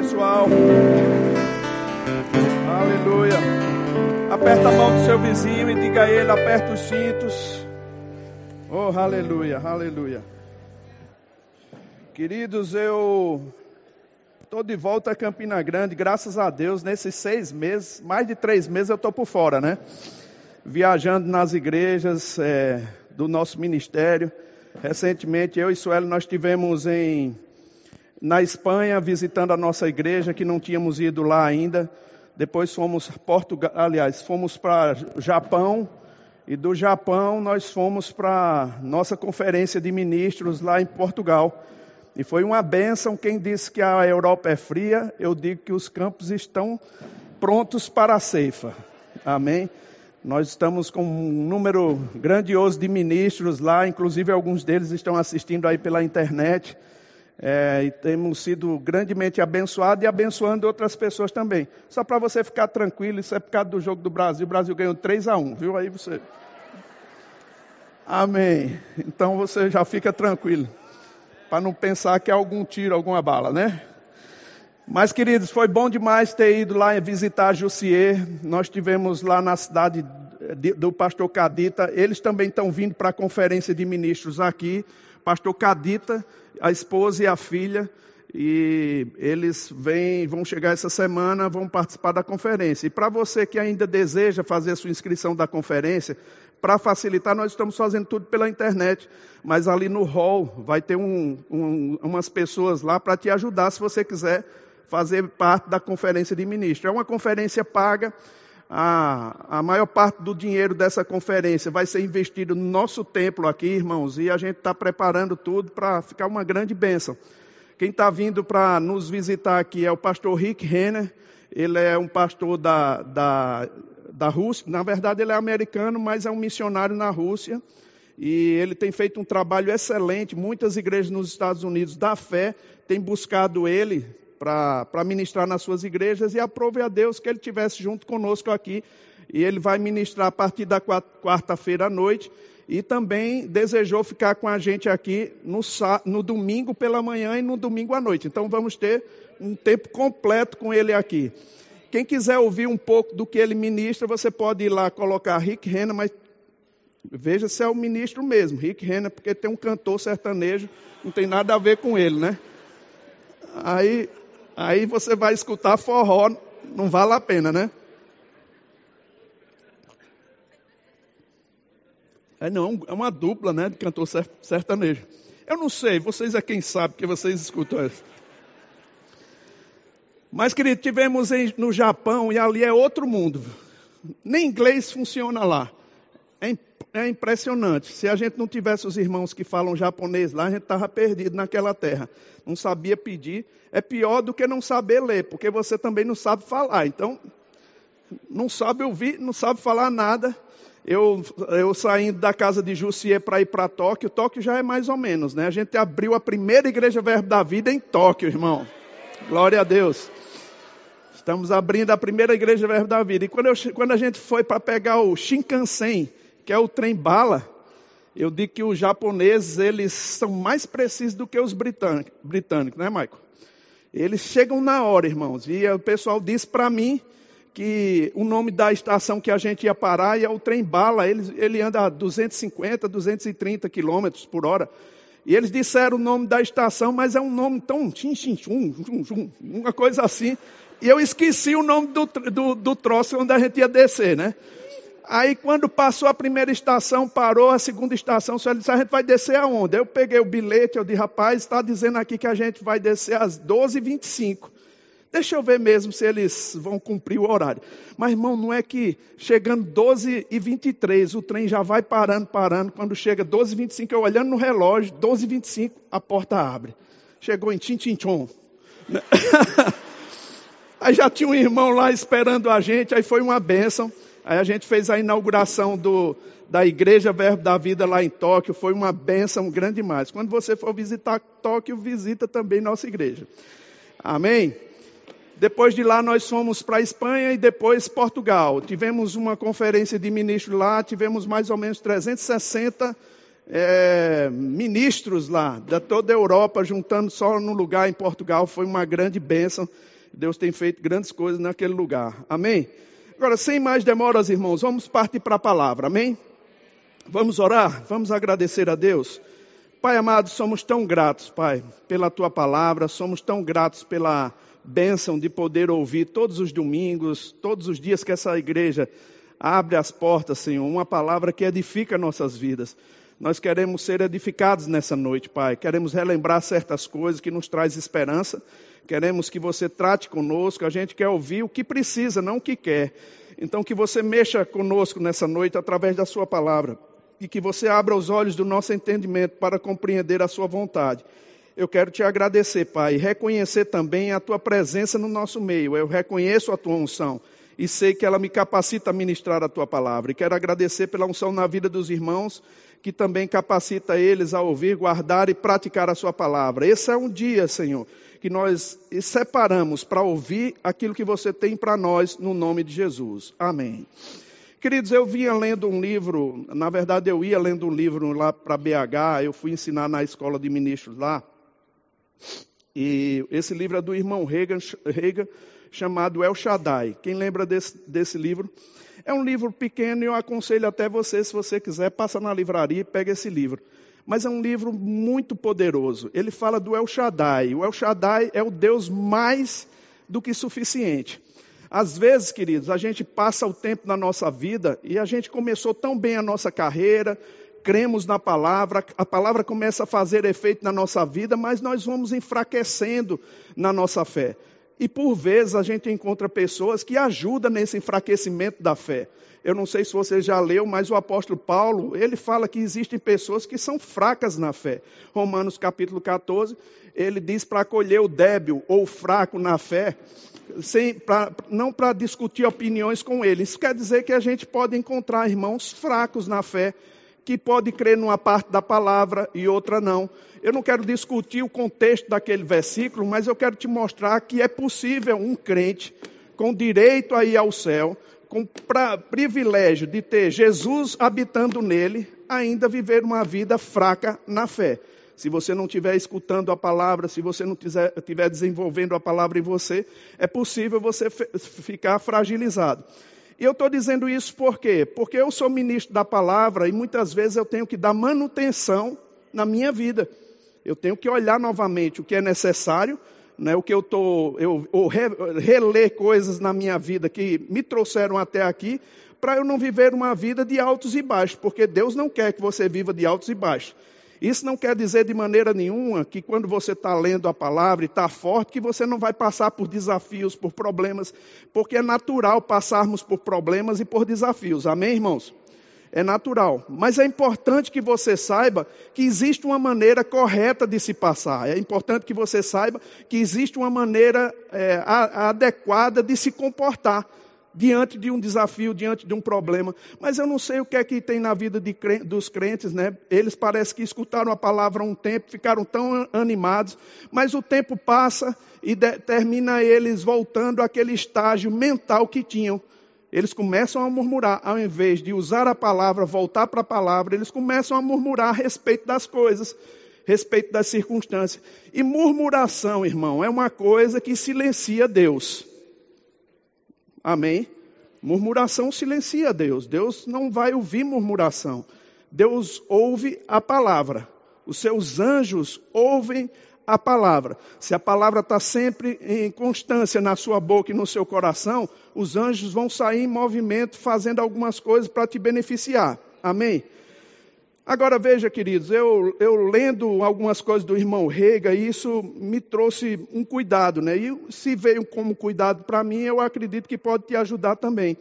pessoal. Aleluia. Aperta a mão do seu vizinho e diga a ele: aperta os cintos. Oh, aleluia, aleluia. Queridos, eu estou de volta a Campina Grande, graças a Deus, nesses seis meses, mais de três meses eu estou por fora, né? Viajando nas igrejas é, do nosso ministério. Recentemente, eu e Sueli, nós tivemos em na Espanha, visitando a nossa igreja, que não tínhamos ido lá ainda. Depois fomos Portugal, aliás, fomos para Japão. E do Japão nós fomos para nossa conferência de ministros lá em Portugal. E foi uma bênção. Quem disse que a Europa é fria, eu digo que os campos estão prontos para a ceifa. Amém? Nós estamos com um número grandioso de ministros lá, inclusive alguns deles estão assistindo aí pela internet. É, e temos sido grandemente abençoados e abençoando outras pessoas também. Só para você ficar tranquilo, isso é por causa do jogo do Brasil. O Brasil ganhou 3 a 1 viu? Aí você. Amém. Então você já fica tranquilo. Para não pensar que é algum tiro, alguma bala, né? Mas, queridos, foi bom demais ter ido lá visitar Jussier. Nós tivemos lá na cidade do pastor Cadita. Eles também estão vindo para a conferência de ministros aqui pastor Cadita, a esposa e a filha, e eles vêm, vão chegar essa semana, vão participar da conferência. E para você que ainda deseja fazer a sua inscrição da conferência, para facilitar, nós estamos fazendo tudo pela internet, mas ali no hall vai ter um, um, umas pessoas lá para te ajudar se você quiser fazer parte da conferência de ministro. É uma conferência paga, a, a maior parte do dinheiro dessa conferência vai ser investido no nosso templo aqui, irmãos, e a gente está preparando tudo para ficar uma grande bênção. Quem está vindo para nos visitar aqui é o pastor Rick Renner, ele é um pastor da, da, da Rússia, na verdade ele é americano, mas é um missionário na Rússia, e ele tem feito um trabalho excelente, muitas igrejas nos Estados Unidos da fé têm buscado ele para ministrar nas suas igrejas e aprove a Deus que ele tivesse junto conosco aqui. E ele vai ministrar a partir da quarta-feira à noite. E também desejou ficar com a gente aqui no, no domingo pela manhã e no domingo à noite. Então vamos ter um tempo completo com ele aqui. Quem quiser ouvir um pouco do que ele ministra, você pode ir lá colocar Rick Renner, mas veja se é o ministro mesmo, Rick Renner, porque tem um cantor sertanejo, não tem nada a ver com ele, né? Aí Aí você vai escutar forró, não vale a pena, né? É não, é uma dupla, né, de cantor sertanejo. Eu não sei, vocês é quem sabe, que vocês escutam isso. Mas, querido, tivemos em, no Japão e ali é outro mundo. Nem inglês funciona lá. É, é impressionante. Se a gente não tivesse os irmãos que falam japonês lá, a gente estava perdido naquela terra. Não sabia pedir. É pior do que não saber ler, porque você também não sabe falar. Então, não sabe ouvir, não sabe falar nada. Eu, eu saindo da casa de Jussier para ir para Tóquio, Tóquio já é mais ou menos, né? A gente abriu a primeira igreja Verbo da Vida em Tóquio, irmão. Glória a Deus. Estamos abrindo a primeira igreja Verbo da Vida. E quando, eu, quando a gente foi para pegar o Shinkansen, que é o trem bala, eu digo que os japoneses, eles são mais precisos do que os britânicos, britânicos né, Michael? Eles chegam na hora, irmãos. E o pessoal disse para mim que o nome da estação que a gente ia parar é o trem bala. Ele, ele anda a 250, 230 quilômetros por hora. E eles disseram o nome da estação, mas é um nome tão tchim, tchum, tchum, tchum, uma coisa assim. E eu esqueci o nome do, do, do troço onde a gente ia descer, né? Aí quando passou a primeira estação, parou a segunda estação, só ele disse, a gente vai descer aonde? Eu peguei o bilhete, eu disse, rapaz, está dizendo aqui que a gente vai descer às 12h25. Deixa eu ver mesmo se eles vão cumprir o horário. Mas, irmão, não é que chegando 12 e 23 o trem já vai parando, parando. Quando chega 12 e 25 eu olhando no relógio, 12 e 25 a porta abre. Chegou em Tintinchon. aí já tinha um irmão lá esperando a gente, aí foi uma bênção. Aí a gente fez a inauguração do, da Igreja Verbo da Vida lá em Tóquio, foi uma benção grande demais. Quando você for visitar Tóquio, visita também nossa igreja. Amém? Depois de lá nós fomos para a Espanha e depois Portugal. Tivemos uma conferência de ministros lá, tivemos mais ou menos 360 é, ministros lá, da toda a Europa, juntando só num lugar em Portugal. Foi uma grande bênção. Deus tem feito grandes coisas naquele lugar. Amém? Agora, sem mais demoras, irmãos, vamos partir para a palavra. Amém? Vamos orar? Vamos agradecer a Deus. Pai amado, somos tão gratos, Pai, pela tua palavra, somos tão gratos pela bênção de poder ouvir todos os domingos, todos os dias que essa igreja abre as portas, Senhor, uma palavra que edifica nossas vidas. Nós queremos ser edificados nessa noite, Pai. Queremos relembrar certas coisas que nos traz esperança. Queremos que você trate conosco. A gente quer ouvir o que precisa, não o que quer. Então que você mexa conosco nessa noite através da sua palavra e que você abra os olhos do nosso entendimento para compreender a sua vontade. Eu quero te agradecer, Pai, reconhecer também a tua presença no nosso meio. Eu reconheço a tua unção e sei que ela me capacita a ministrar a tua palavra. E quero agradecer pela unção na vida dos irmãos que também capacita eles a ouvir, guardar e praticar a sua palavra. Esse é um dia, Senhor, que nós separamos para ouvir aquilo que você tem para nós no nome de Jesus. Amém. Queridos, eu vinha lendo um livro, na verdade eu ia lendo um livro lá para BH, eu fui ensinar na escola de ministros lá. E esse livro é do irmão Reagan, Reagan chamado El Shaddai. Quem lembra desse, desse livro? É um livro pequeno e eu aconselho até você, se você quiser, passa na livraria e pega esse livro. Mas é um livro muito poderoso. Ele fala do El Shaddai. O El Shaddai é o Deus mais do que suficiente. Às vezes, queridos, a gente passa o tempo na nossa vida e a gente começou tão bem a nossa carreira, cremos na palavra, a palavra começa a fazer efeito na nossa vida, mas nós vamos enfraquecendo na nossa fé. E por vezes a gente encontra pessoas que ajudam nesse enfraquecimento da fé. Eu não sei se você já leu, mas o apóstolo Paulo, ele fala que existem pessoas que são fracas na fé. Romanos capítulo 14, ele diz para acolher o débil ou fraco na fé, sem, pra, não para discutir opiniões com ele. Isso quer dizer que a gente pode encontrar irmãos fracos na fé, que pode crer numa parte da palavra e outra não. Eu não quero discutir o contexto daquele versículo, mas eu quero te mostrar que é possível um crente com direito a ir ao céu, com pra, privilégio de ter Jesus habitando nele, ainda viver uma vida fraca na fé. Se você não estiver escutando a palavra, se você não estiver desenvolvendo a palavra em você, é possível você ficar fragilizado. E eu estou dizendo isso por quê? Porque eu sou ministro da palavra e muitas vezes eu tenho que dar manutenção na minha vida. Eu tenho que olhar novamente o que é necessário, né, o que eu estou, eu, eu reler coisas na minha vida que me trouxeram até aqui, para eu não viver uma vida de altos e baixos, porque Deus não quer que você viva de altos e baixos. Isso não quer dizer de maneira nenhuma que quando você está lendo a palavra e está forte, que você não vai passar por desafios, por problemas, porque é natural passarmos por problemas e por desafios. Amém, irmãos? É natural. Mas é importante que você saiba que existe uma maneira correta de se passar. É importante que você saiba que existe uma maneira é, adequada de se comportar diante de um desafio, diante de um problema. Mas eu não sei o que é que tem na vida de, dos crentes, né? Eles parecem que escutaram a palavra há um tempo, ficaram tão animados, mas o tempo passa e termina eles voltando àquele estágio mental que tinham eles começam a murmurar, ao invés de usar a palavra, voltar para a palavra, eles começam a murmurar a respeito das coisas, respeito das circunstâncias. E murmuração, irmão, é uma coisa que silencia Deus. Amém? Murmuração silencia Deus. Deus não vai ouvir murmuração. Deus ouve a palavra. Os seus anjos ouvem a palavra. Se a palavra está sempre em constância na sua boca e no seu coração, os anjos vão sair em movimento fazendo algumas coisas para te beneficiar. Amém? Agora veja, queridos, eu, eu lendo algumas coisas do irmão Rega, isso me trouxe um cuidado, né? E se veio como cuidado para mim, eu acredito que pode te ajudar também.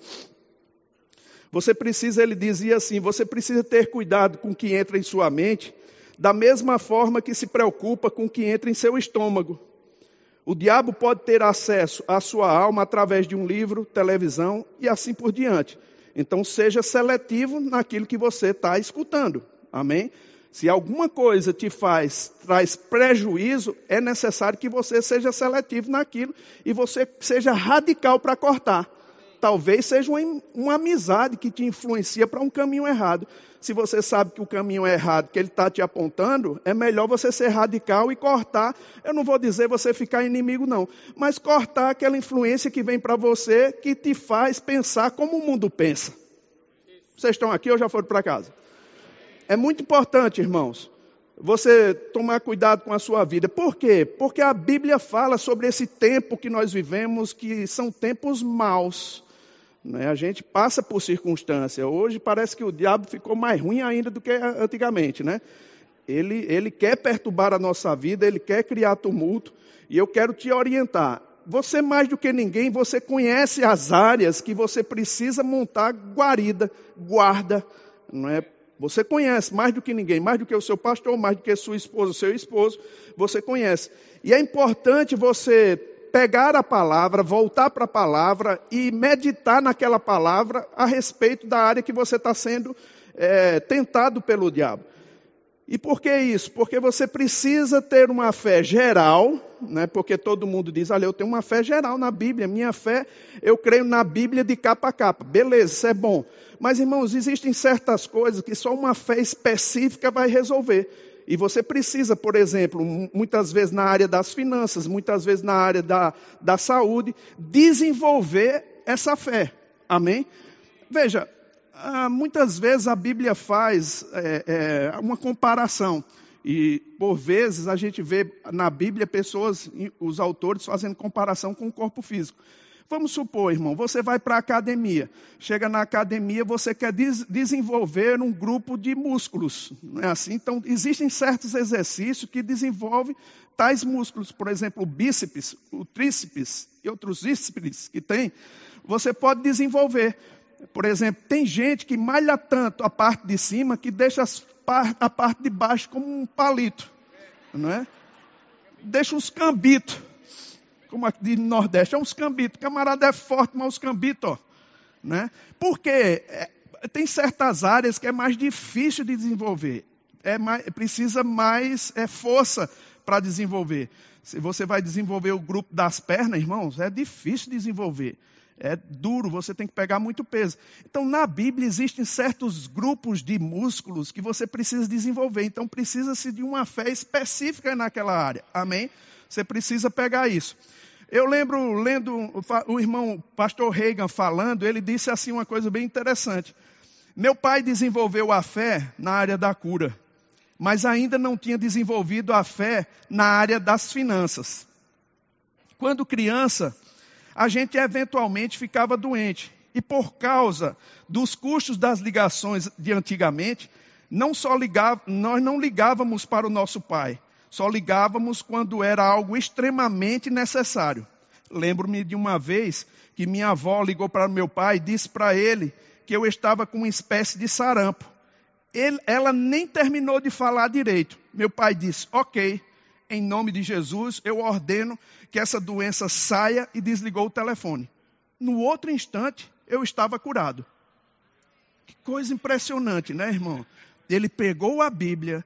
Você precisa, ele dizia assim, você precisa ter cuidado com o que entra em sua mente, da mesma forma que se preocupa com o que entra em seu estômago. O diabo pode ter acesso à sua alma através de um livro, televisão e assim por diante. Então seja seletivo naquilo que você está escutando. Amém? Se alguma coisa te faz, traz prejuízo, é necessário que você seja seletivo naquilo e você seja radical para cortar. Talvez seja uma, uma amizade que te influencia para um caminho errado. Se você sabe que o caminho é errado, que ele está te apontando, é melhor você ser radical e cortar. Eu não vou dizer você ficar inimigo, não, mas cortar aquela influência que vem para você que te faz pensar como o mundo pensa. Vocês estão aqui ou já foram para casa? É muito importante, irmãos, você tomar cuidado com a sua vida. Por quê? Porque a Bíblia fala sobre esse tempo que nós vivemos, que são tempos maus. Né? A gente passa por circunstância. Hoje parece que o diabo ficou mais ruim ainda do que antigamente, né? Ele, ele quer perturbar a nossa vida, ele quer criar tumulto, e eu quero te orientar. Você mais do que ninguém, você conhece as áreas que você precisa montar guarida, guarda, não é? Você conhece mais do que ninguém, mais do que o seu pastor, mais do que sua esposa, o seu esposo, você conhece. E é importante você pegar a palavra, voltar para a palavra e meditar naquela palavra a respeito da área que você está sendo é, tentado pelo diabo. E por que isso? Porque você precisa ter uma fé geral, né? porque todo mundo diz, olha, eu tenho uma fé geral na Bíblia, minha fé, eu creio na Bíblia de capa a capa. Beleza, isso é bom. Mas, irmãos, existem certas coisas que só uma fé específica vai resolver. E você precisa, por exemplo, muitas vezes na área das finanças, muitas vezes na área da, da saúde, desenvolver essa fé. Amém? Veja, ah, muitas vezes a Bíblia faz é, é, uma comparação. E por vezes a gente vê na Bíblia pessoas, os autores fazendo comparação com o corpo físico. Vamos supor, irmão, você vai para a academia. Chega na academia, você quer des desenvolver um grupo de músculos. Não é assim? Então, existem certos exercícios que desenvolvem tais músculos. Por exemplo, o bíceps, o tríceps e outros bíceps que tem. Você pode desenvolver. Por exemplo, tem gente que malha tanto a parte de cima que deixa a parte de baixo como um palito, não é? Deixa uns cambitos, como aqui de Nordeste, é uns cambitos. Camarada é forte, mas os cambitos, ó, né? Porque é, tem certas áreas que é mais difícil de desenvolver, é mais, precisa mais é, força para desenvolver. Se você vai desenvolver o grupo das pernas, irmãos, é difícil desenvolver é duro, você tem que pegar muito peso. Então, na Bíblia existem certos grupos de músculos que você precisa desenvolver. Então, precisa-se de uma fé específica naquela área. Amém? Você precisa pegar isso. Eu lembro, lendo o irmão pastor Reagan falando, ele disse assim uma coisa bem interessante. Meu pai desenvolveu a fé na área da cura, mas ainda não tinha desenvolvido a fé na área das finanças. Quando criança, a gente eventualmente ficava doente. E por causa dos custos das ligações de antigamente, não só ligava, nós não ligávamos para o nosso pai, só ligávamos quando era algo extremamente necessário. Lembro-me de uma vez que minha avó ligou para meu pai e disse para ele que eu estava com uma espécie de sarampo. Ele, ela nem terminou de falar direito. Meu pai disse: Ok, em nome de Jesus, eu ordeno que essa doença saia e desligou o telefone. No outro instante, eu estava curado. Que coisa impressionante, né, irmão? Ele pegou a Bíblia,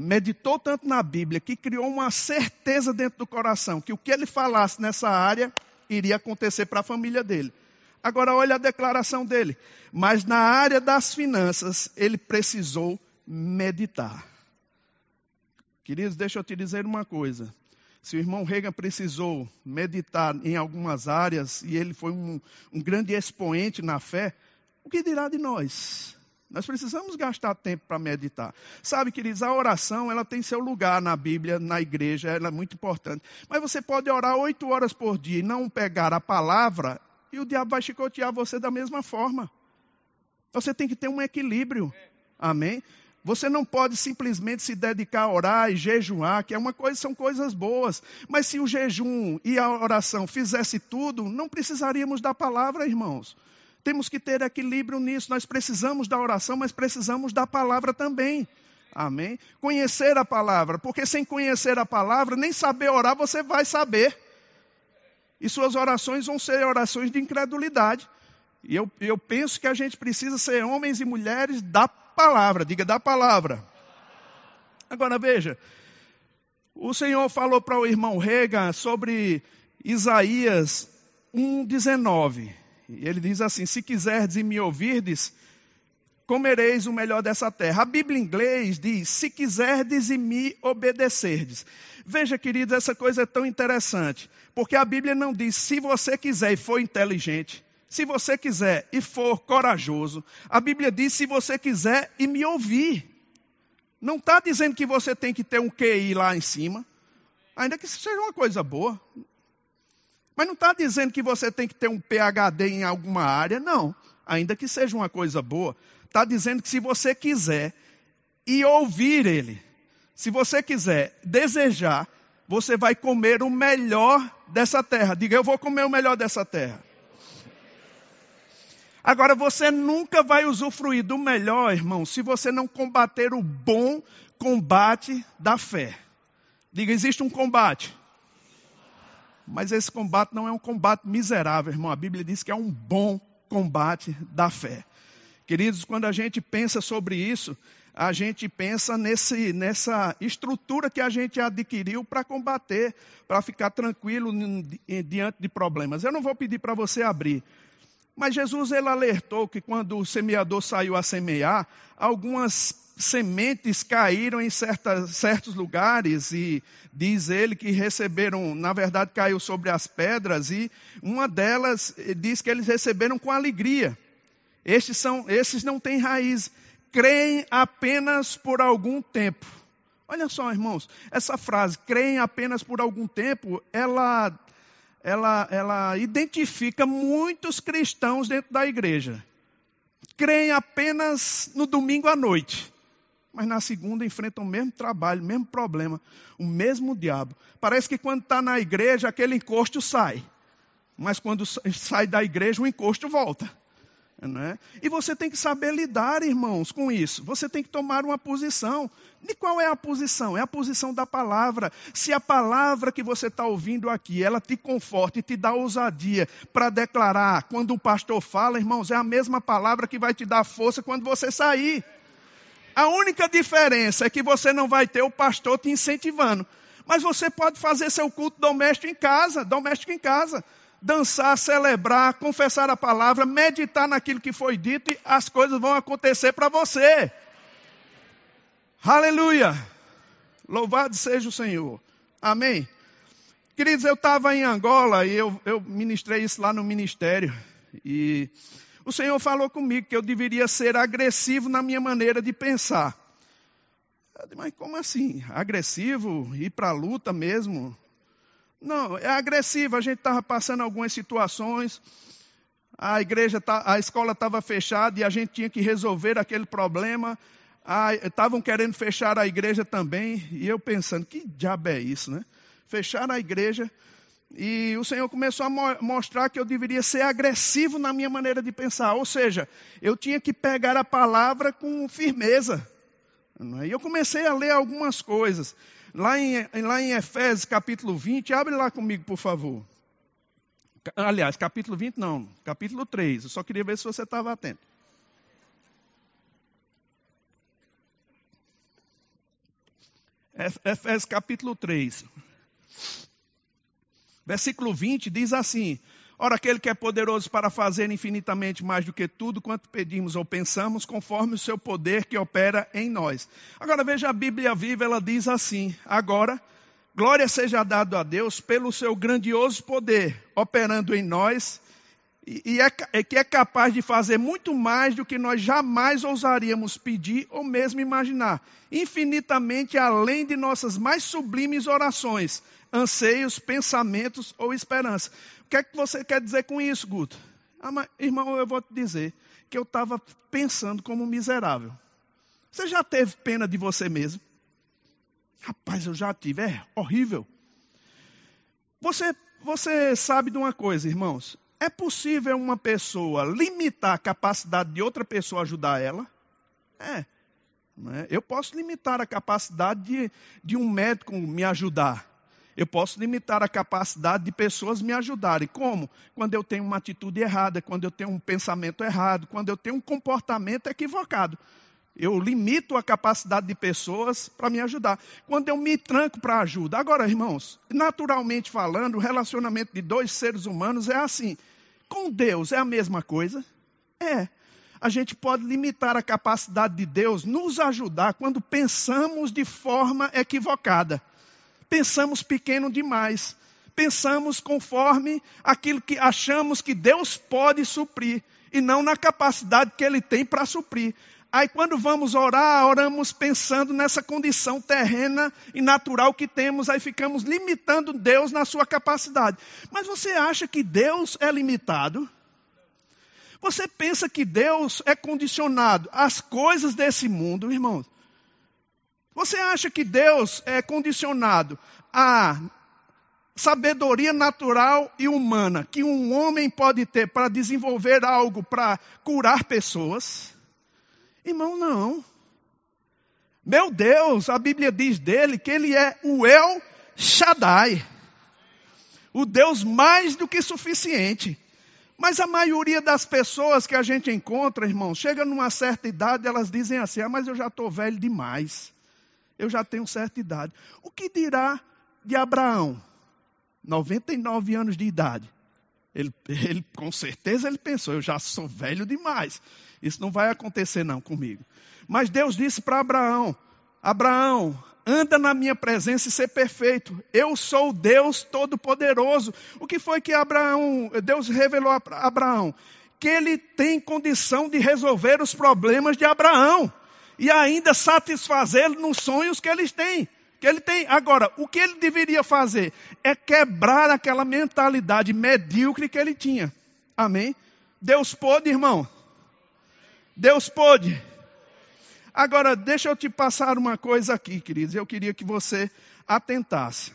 meditou tanto na Bíblia, que criou uma certeza dentro do coração que o que ele falasse nessa área iria acontecer para a família dele. Agora, olha a declaração dele. Mas na área das finanças, ele precisou meditar. Queridos, deixa eu te dizer uma coisa. Se o irmão Reagan precisou meditar em algumas áreas e ele foi um, um grande expoente na fé, o que dirá de nós? Nós precisamos gastar tempo para meditar. Sabe, queridos, a oração ela tem seu lugar na Bíblia, na igreja, ela é muito importante. Mas você pode orar oito horas por dia e não pegar a palavra, e o diabo vai chicotear você da mesma forma. Você tem que ter um equilíbrio. Amém? Você não pode simplesmente se dedicar a orar e jejuar, que é uma coisa, são coisas boas. Mas se o jejum e a oração fizesse tudo, não precisaríamos da palavra, irmãos. Temos que ter equilíbrio nisso. Nós precisamos da oração, mas precisamos da palavra também. Amém? Conhecer a palavra, porque sem conhecer a palavra, nem saber orar você vai saber. E suas orações vão ser orações de incredulidade. E eu, eu penso que a gente precisa ser homens e mulheres da palavra, diga da palavra. Agora veja, o Senhor falou para o irmão Rega sobre Isaías 1,19. E ele diz assim: Se quiserdes e me ouvirdes, comereis o melhor dessa terra. A Bíblia em inglês diz: Se quiserdes e me obedecerdes. Veja, queridos, essa coisa é tão interessante, porque a Bíblia não diz se você quiser e for inteligente, se você quiser e for corajoso. A Bíblia diz se você quiser e me ouvir. Não está dizendo que você tem que ter um QI lá em cima, ainda que seja uma coisa boa. Mas não está dizendo que você tem que ter um PhD em alguma área, não. Ainda que seja uma coisa boa. Está dizendo que se você quiser e ouvir Ele, se você quiser desejar, você vai comer o melhor dessa terra. Diga, eu vou comer o melhor dessa terra. Agora, você nunca vai usufruir do melhor, irmão, se você não combater o bom combate da fé. Diga, existe um combate. Mas esse combate não é um combate miserável, irmão. A Bíblia diz que é um bom combate da fé. Queridos, quando a gente pensa sobre isso, a gente pensa nesse, nessa estrutura que a gente adquiriu para combater, para ficar tranquilo diante de problemas. Eu não vou pedir para você abrir, mas Jesus ele alertou que quando o semeador saiu a semear, algumas sementes caíram em certos lugares e diz ele que receberam, na verdade caiu sobre as pedras e uma delas eh, diz que eles receberam com alegria. Estes, são, esses não têm raiz, creem apenas por algum tempo. Olha só, irmãos, essa frase, creem apenas por algum tempo, ela, ela, ela identifica muitos cristãos dentro da igreja. Creem apenas no domingo à noite mas na segunda enfrentam o mesmo trabalho, o mesmo problema, o mesmo diabo. Parece que quando está na igreja, aquele encosto sai. Mas quando sai da igreja, o encosto volta. Né? E você tem que saber lidar, irmãos, com isso. Você tem que tomar uma posição. E qual é a posição? É a posição da palavra. Se a palavra que você está ouvindo aqui, ela te conforta e te dá ousadia para declarar, quando o pastor fala, irmãos, é a mesma palavra que vai te dar força quando você sair. A única diferença é que você não vai ter o pastor te incentivando. Mas você pode fazer seu culto doméstico em casa, doméstico em casa. Dançar, celebrar, confessar a palavra, meditar naquilo que foi dito e as coisas vão acontecer para você. Aleluia! Louvado seja o Senhor. Amém? Queridos, eu estava em Angola e eu, eu ministrei isso lá no ministério. E o Senhor falou comigo que eu deveria ser agressivo na minha maneira de pensar. Disse, mas como assim? Agressivo? Ir para a luta mesmo? Não, é agressivo. A gente estava passando algumas situações, a igreja, tá, a escola estava fechada e a gente tinha que resolver aquele problema. Estavam querendo fechar a igreja também, e eu pensando, que diabo é isso, né? Fechar a igreja e o Senhor começou a mo mostrar que eu deveria ser agressivo na minha maneira de pensar. Ou seja, eu tinha que pegar a palavra com firmeza. É? E eu comecei a ler algumas coisas. Lá em, lá em Efésios capítulo 20, abre lá comigo, por favor. Aliás, capítulo 20 não, capítulo 3. Eu só queria ver se você estava atento. Efésios capítulo 3. Versículo 20 diz assim: Ora, aquele que é poderoso para fazer infinitamente mais do que tudo quanto pedimos ou pensamos, conforme o seu poder que opera em nós. Agora veja a Bíblia viva, ela diz assim: Agora, glória seja dado a Deus pelo seu grandioso poder operando em nós e é, é, que é capaz de fazer muito mais do que nós jamais ousaríamos pedir ou mesmo imaginar, infinitamente além de nossas mais sublimes orações, anseios, pensamentos ou esperança. O que é que você quer dizer com isso, Guto? Ah, mas, irmão, eu vou te dizer que eu estava pensando como miserável. Você já teve pena de você mesmo? Rapaz, eu já tive, é horrível. Você, você sabe de uma coisa, irmãos? É possível uma pessoa limitar a capacidade de outra pessoa ajudar ela? É. é? Eu posso limitar a capacidade de, de um médico me ajudar. Eu posso limitar a capacidade de pessoas me ajudarem. Como? Quando eu tenho uma atitude errada, quando eu tenho um pensamento errado, quando eu tenho um comportamento equivocado. Eu limito a capacidade de pessoas para me ajudar. Quando eu me tranco para ajuda. Agora, irmãos, naturalmente falando, o relacionamento de dois seres humanos é assim. com Deus é a mesma coisa? É. A gente pode limitar a capacidade de Deus nos ajudar quando pensamos de forma equivocada. Pensamos pequeno demais. Pensamos conforme aquilo que achamos que Deus pode suprir e não na capacidade que Ele tem para suprir. Aí quando vamos orar, oramos pensando nessa condição terrena e natural que temos, aí ficamos limitando Deus na sua capacidade. Mas você acha que Deus é limitado? Você pensa que Deus é condicionado às coisas desse mundo, irmãos? Você acha que Deus é condicionado à sabedoria natural e humana que um homem pode ter para desenvolver algo para curar pessoas? Irmão, não. Meu Deus, a Bíblia diz dele que ele é o El Shaddai. O Deus mais do que suficiente. Mas a maioria das pessoas que a gente encontra, irmão, chega numa certa idade, elas dizem assim: ah, mas eu já estou velho demais. Eu já tenho certa idade. O que dirá de Abraão? 99 anos de idade. Ele, ele, com certeza ele pensou, eu já sou velho demais. Isso não vai acontecer não comigo. Mas Deus disse para Abraão: Abraão, anda na minha presença e ser perfeito. Eu sou o Deus Todo-Poderoso. O que foi que Abraão, Deus revelou a Abraão? Que ele tem condição de resolver os problemas de Abraão e ainda satisfazê-lo nos sonhos que eles têm. Que ele tem. Agora, o que ele deveria fazer é quebrar aquela mentalidade medíocre que ele tinha. Amém? Deus pôde, irmão. Deus pôde. Agora, deixa eu te passar uma coisa aqui, queridos. Eu queria que você atentasse.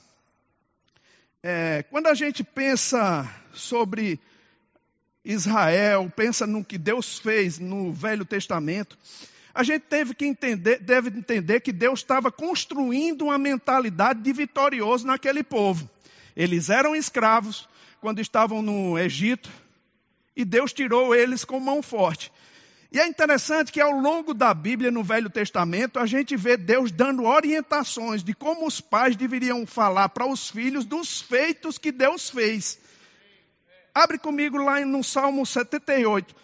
É, quando a gente pensa sobre Israel, pensa no que Deus fez no Velho Testamento, a gente teve que entender, deve entender que Deus estava construindo uma mentalidade de vitorioso naquele povo. Eles eram escravos quando estavam no Egito e Deus tirou eles com mão forte. E é interessante que ao longo da Bíblia, no Velho Testamento, a gente vê Deus dando orientações de como os pais deveriam falar para os filhos dos feitos que Deus fez. Abre comigo lá no Salmo 78,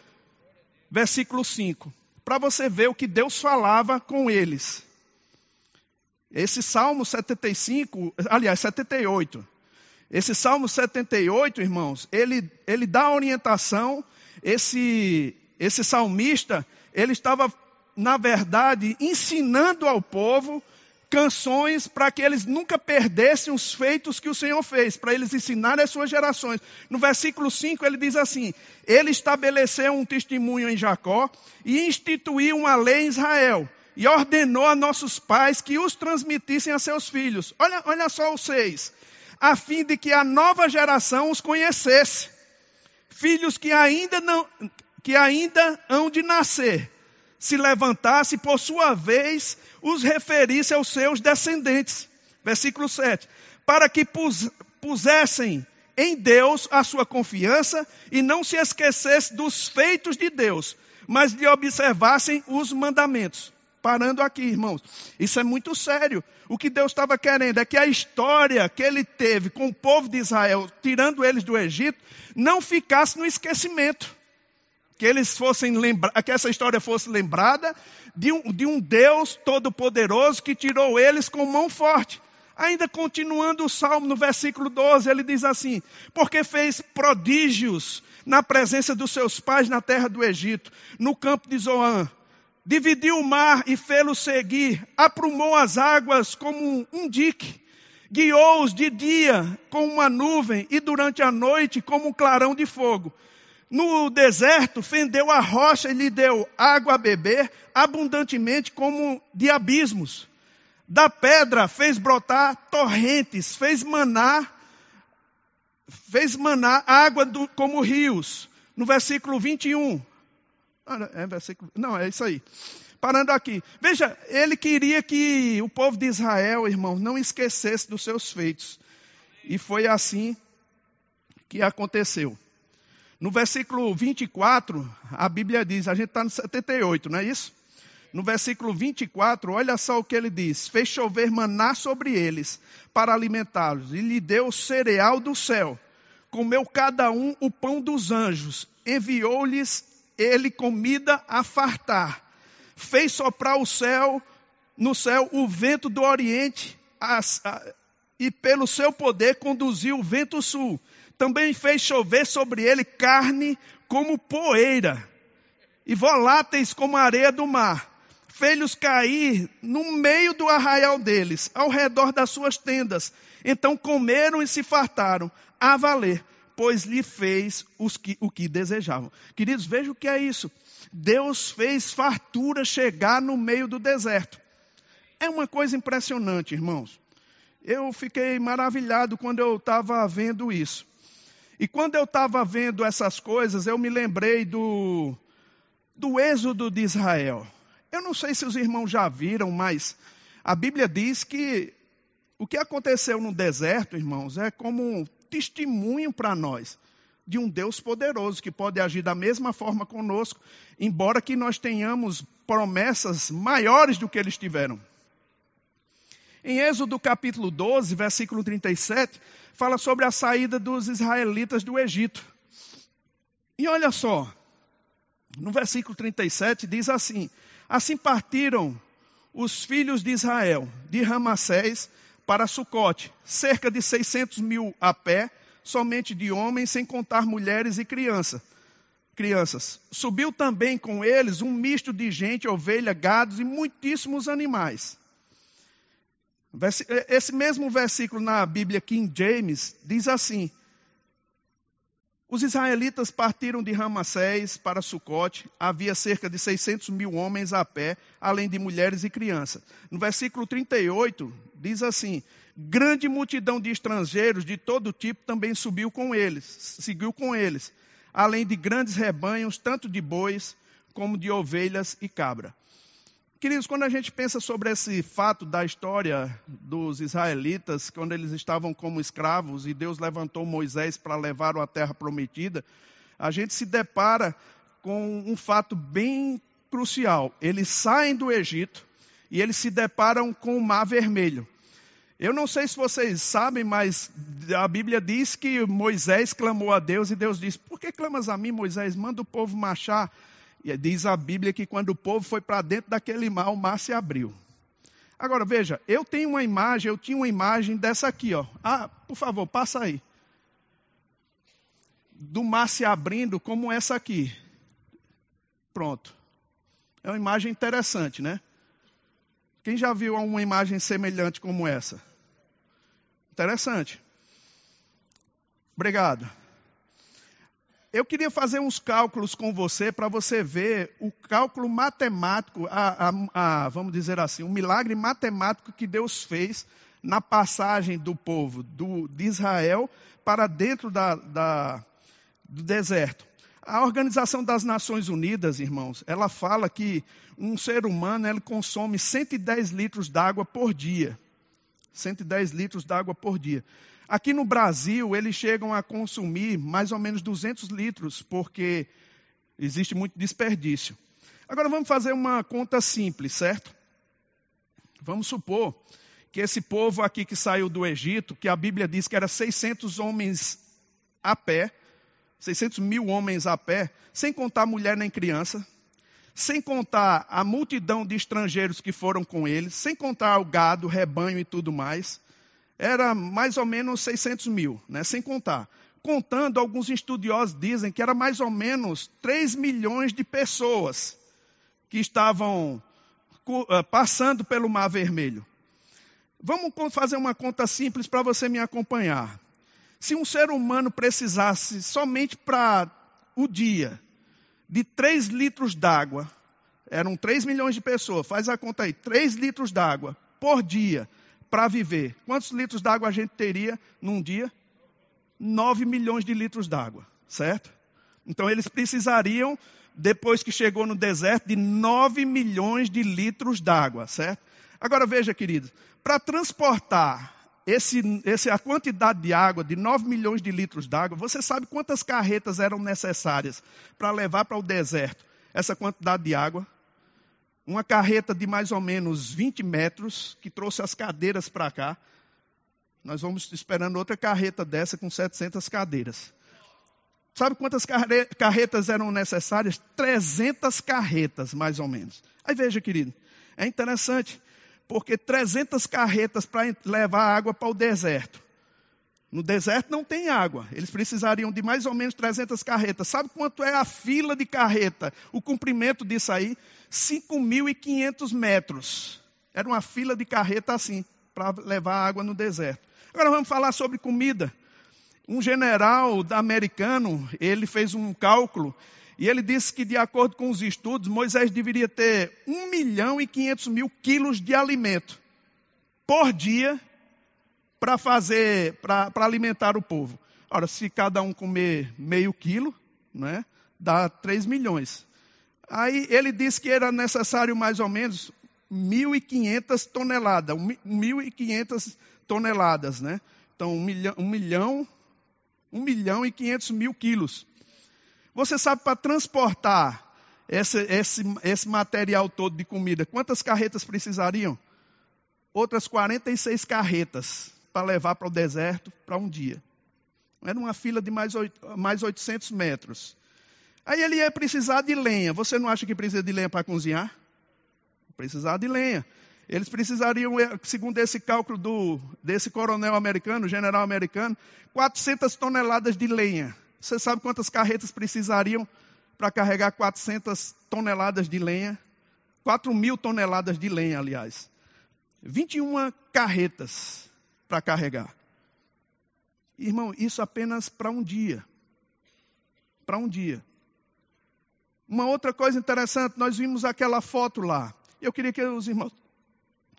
versículo 5, para você ver o que Deus falava com eles. Esse Salmo 75, aliás, 78. Esse Salmo 78, irmãos, ele, ele dá orientação, esse, esse salmista, ele estava, na verdade, ensinando ao povo canções para que eles nunca perdessem os feitos que o Senhor fez, para eles ensinarem às suas gerações. No versículo 5 ele diz assim: Ele estabeleceu um testemunho em Jacó e instituiu uma lei em Israel. E ordenou a nossos pais que os transmitissem a seus filhos. Olha, olha só os seis. A fim de que a nova geração os conhecesse. Filhos que ainda não, que ainda hão de nascer, se levantasse, por sua vez, os referisse aos seus descendentes. Versículo 7. Para que pus, pusessem em Deus a sua confiança e não se esquecesse dos feitos de Deus, mas lhe observassem os mandamentos. Parando aqui, irmãos, isso é muito sério. O que Deus estava querendo é que a história que ele teve com o povo de Israel, tirando eles do Egito, não ficasse no esquecimento que eles fossem lembra que essa história fosse lembrada de um, de um Deus todo-poderoso que tirou eles com mão forte. Ainda continuando o salmo, no versículo 12, ele diz assim: Porque fez prodígios na presença dos seus pais na terra do Egito, no campo de Zoan. Dividiu o mar e fê-lo seguir, aprumou as águas como um, dique, guiou-os de dia com uma nuvem e durante a noite como um clarão de fogo no deserto, fendeu a rocha e lhe deu água a beber abundantemente como de abismos. Da pedra fez brotar torrentes, fez manar, fez manar água do, como rios. No versículo 21. Ah, é versículo, não, é isso aí. Parando aqui. Veja, ele queria que o povo de Israel, irmão, não esquecesse dos seus feitos. E foi assim que aconteceu. No versículo 24, a Bíblia diz, a gente está no 78, não é isso? No versículo 24, olha só o que ele diz: Fez chover maná sobre eles para alimentá-los, e lhe deu cereal do céu, comeu cada um o pão dos anjos, enviou-lhes ele comida a fartar, fez soprar o céu, no céu o vento do oriente, as, a, e pelo seu poder conduziu o vento sul. Também fez chover sobre ele carne como poeira, e voláteis como areia do mar. Fez-los cair no meio do arraial deles, ao redor das suas tendas. Então comeram e se fartaram, a valer, pois lhe fez que, o que desejavam. Queridos, vejam o que é isso. Deus fez fartura chegar no meio do deserto. É uma coisa impressionante, irmãos. Eu fiquei maravilhado quando eu estava vendo isso. E quando eu estava vendo essas coisas, eu me lembrei do, do êxodo de Israel. Eu não sei se os irmãos já viram, mas a Bíblia diz que o que aconteceu no deserto, irmãos, é como um testemunho para nós de um Deus poderoso que pode agir da mesma forma conosco, embora que nós tenhamos promessas maiores do que eles tiveram. Em Êxodo capítulo 12, versículo 37, fala sobre a saída dos israelitas do Egito. E olha só, no versículo 37 diz assim: Assim partiram os filhos de Israel de Ramassés para Sucote, cerca de 600 mil a pé, somente de homens, sem contar mulheres e criança, crianças. Subiu também com eles um misto de gente, ovelha, gados e muitíssimos animais. Esse mesmo versículo na Bíblia King James diz assim: os israelitas partiram de Ramassés para Sucote, havia cerca de 600 mil homens a pé, além de mulheres e crianças. No versículo 38, diz assim: Grande multidão de estrangeiros de todo tipo também subiu com eles, seguiu com eles, além de grandes rebanhos, tanto de bois como de ovelhas e cabra. Queridos, quando a gente pensa sobre esse fato da história dos israelitas, quando eles estavam como escravos e Deus levantou Moisés para levar a terra prometida, a gente se depara com um fato bem crucial. Eles saem do Egito e eles se deparam com o Mar Vermelho. Eu não sei se vocês sabem, mas a Bíblia diz que Moisés clamou a Deus e Deus disse: Por que clamas a mim, Moisés? Manda o povo marchar. E diz a Bíblia que quando o povo foi para dentro daquele mar, o mar se abriu. Agora veja, eu tenho uma imagem, eu tinha uma imagem dessa aqui, ó. Ah, por favor, passa aí. Do mar se abrindo como essa aqui. Pronto. É uma imagem interessante, né? Quem já viu uma imagem semelhante como essa? Interessante. Obrigado. Eu queria fazer uns cálculos com você para você ver o cálculo matemático, a, a, a, vamos dizer assim, o milagre matemático que Deus fez na passagem do povo do, de Israel para dentro da, da, do deserto. A Organização das Nações Unidas, irmãos, ela fala que um ser humano ele consome 110 litros d'água por dia. 110 litros d'água por dia. Aqui no Brasil, eles chegam a consumir mais ou menos 200 litros, porque existe muito desperdício. Agora vamos fazer uma conta simples, certo? Vamos supor que esse povo aqui que saiu do Egito, que a Bíblia diz que era 600 homens a pé, 600 mil homens a pé, sem contar mulher nem criança, sem contar a multidão de estrangeiros que foram com eles, sem contar o gado, rebanho e tudo mais era mais ou menos 600 mil, né, sem contar. Contando, alguns estudiosos dizem que era mais ou menos 3 milhões de pessoas que estavam eh, passando pelo Mar Vermelho. Vamos fazer uma conta simples para você me acompanhar. Se um ser humano precisasse somente para o dia de 3 litros d'água, eram 3 milhões de pessoas, faz a conta aí, 3 litros d'água por dia, para viver. Quantos litros d'água a gente teria num dia? 9 milhões de litros d'água, certo? Então eles precisariam, depois que chegou no deserto, de 9 milhões de litros d'água, certo? Agora veja, queridos, para transportar esse, a quantidade de água, de 9 milhões de litros d'água, você sabe quantas carretas eram necessárias para levar para o deserto essa quantidade de água? Uma carreta de mais ou menos 20 metros, que trouxe as cadeiras para cá. Nós vamos esperando outra carreta dessa com 700 cadeiras. Sabe quantas carretas eram necessárias? 300 carretas, mais ou menos. Aí veja, querido, é interessante, porque 300 carretas para levar água para o deserto. No deserto não tem água. Eles precisariam de mais ou menos 300 carretas. Sabe quanto é a fila de carreta? O comprimento disso aí? 5.500 metros. Era uma fila de carreta assim, para levar água no deserto. Agora vamos falar sobre comida. Um general americano, ele fez um cálculo e ele disse que, de acordo com os estudos, Moisés deveria ter 1 milhão e 500 mil quilos de alimento por dia para fazer, para alimentar o povo. Ora, se cada um comer meio quilo, né, dá 3 milhões. Aí ele disse que era necessário mais ou menos 1.500 toneladas, 1.500 toneladas, né? Então, um milhão, um milhão, um milhão e 500 mil quilos. Você sabe para transportar esse, esse, esse material todo de comida, quantas carretas precisariam? Outras 46 carretas para levar para o deserto para um dia. Era uma fila de mais, mais 800 metros. Aí ele ia precisar de lenha. Você não acha que precisa de lenha para cozinhar? Precisar de lenha. Eles precisariam, eh, segundo esse cálculo do, desse coronel americano, general americano, 400 toneladas de lenha. Você sabe quantas carretas precisariam para carregar 400 toneladas de lenha? 4 mil toneladas de lenha, aliás. 21 carretas para carregar. Irmão, isso apenas para um dia. Para um dia. Uma outra coisa interessante, nós vimos aquela foto lá. Eu queria que os irmãos,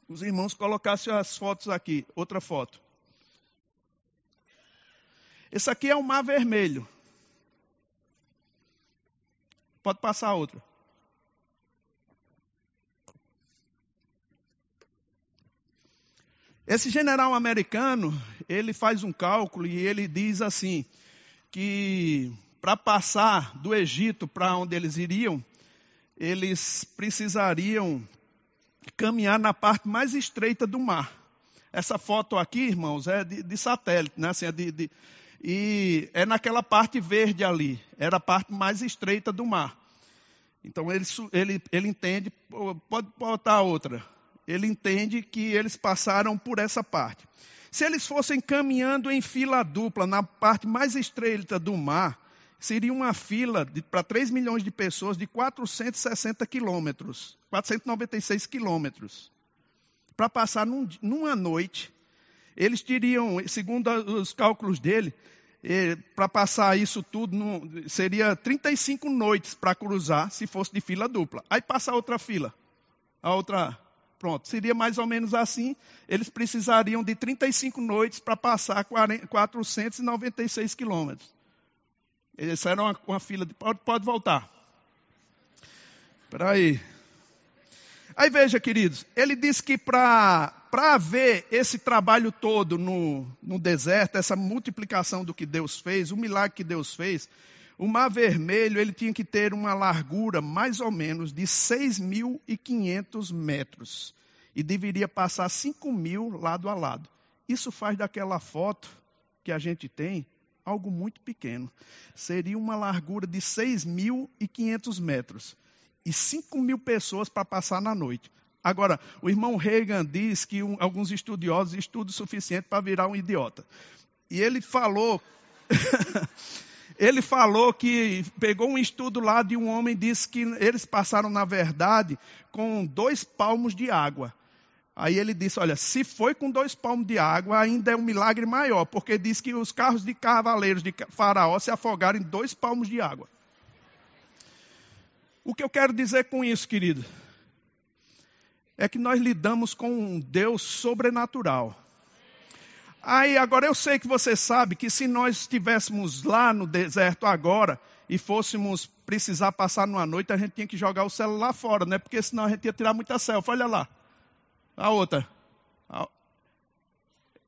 os irmãos colocassem as fotos aqui. Outra foto. Esse aqui é o Mar Vermelho. Pode passar outra. Esse general americano, ele faz um cálculo e ele diz assim, que para passar do Egito para onde eles iriam, eles precisariam caminhar na parte mais estreita do mar. Essa foto aqui, irmãos, é de, de satélite, né? Assim, é de, de, e é naquela parte verde ali, era a parte mais estreita do mar. Então ele, ele, ele entende, pode botar outra ele entende que eles passaram por essa parte. Se eles fossem caminhando em fila dupla na parte mais estreita do mar, seria uma fila para 3 milhões de pessoas de 460 quilômetros, 496 quilômetros. Para passar num, numa noite, eles teriam, segundo os cálculos dele, eh, para passar isso tudo, num, seria 35 noites para cruzar, se fosse de fila dupla. Aí passa outra fila, a outra Pronto, seria mais ou menos assim. Eles precisariam de 35 noites para passar 40, 496 quilômetros. Essa era uma, uma fila de. Pode, pode voltar. Espera aí. Aí veja, queridos, ele disse que para haver esse trabalho todo no, no deserto, essa multiplicação do que Deus fez, o milagre que Deus fez, o Mar Vermelho ele tinha que ter uma largura mais ou menos de 6.500 metros e deveria passar 5 mil lado a lado. Isso faz daquela foto que a gente tem algo muito pequeno. Seria uma largura de 6.500 metros e 5 mil pessoas para passar na noite. Agora, o irmão Reagan diz que um, alguns estudiosos estudam o suficiente para virar um idiota. E ele falou ele falou que pegou um estudo lá de um homem disse que eles passaram, na verdade, com dois palmos de água. Aí ele disse: Olha, se foi com dois palmos de água, ainda é um milagre maior, porque diz que os carros de cavaleiros de Faraó se afogaram em dois palmos de água. O que eu quero dizer com isso, querido? É que nós lidamos com um Deus sobrenatural. Aí, agora eu sei que você sabe que se nós estivéssemos lá no deserto agora e fôssemos precisar passar numa noite, a gente tinha que jogar o celular fora, né? Porque senão a gente ia tirar muita selfie. Olha lá. A outra.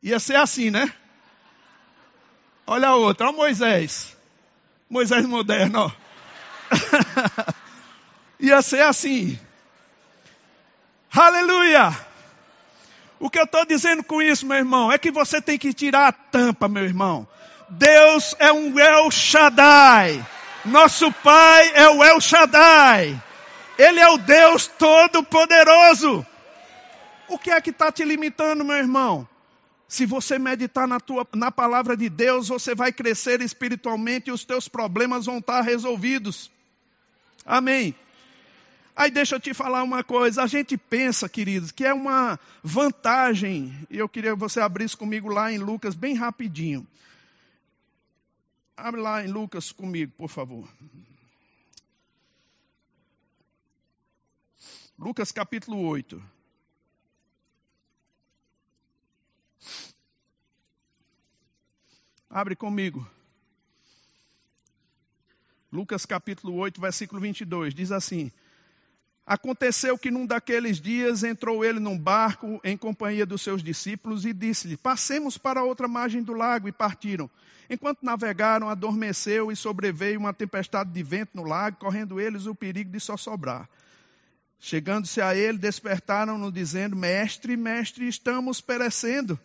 Ia ser assim, né? Olha a outra. Olha Moisés. Moisés moderno, ó. Ia ser assim. Aleluia! O que eu estou dizendo com isso, meu irmão, é que você tem que tirar a tampa, meu irmão. Deus é um El Shaddai. Nosso Pai é o El Shaddai. Ele é o Deus Todo-Poderoso. O que é que está te limitando, meu irmão? Se você meditar na, tua, na palavra de Deus, você vai crescer espiritualmente e os teus problemas vão estar resolvidos. Amém. Aí deixa eu te falar uma coisa. A gente pensa, queridos, que é uma vantagem. E eu queria que você abrisse comigo lá em Lucas, bem rapidinho. Abre lá em Lucas comigo, por favor. Lucas capítulo 8. Abre comigo. Lucas capítulo 8, versículo 22, diz assim: Aconteceu que num daqueles dias entrou ele num barco em companhia dos seus discípulos e disse-lhe: Passemos para a outra margem do lago. E partiram. Enquanto navegaram, adormeceu e sobreveio uma tempestade de vento no lago, correndo eles o perigo de só sobrar. Chegando-se a ele, despertaram-no, dizendo: Mestre, mestre, estamos perecendo.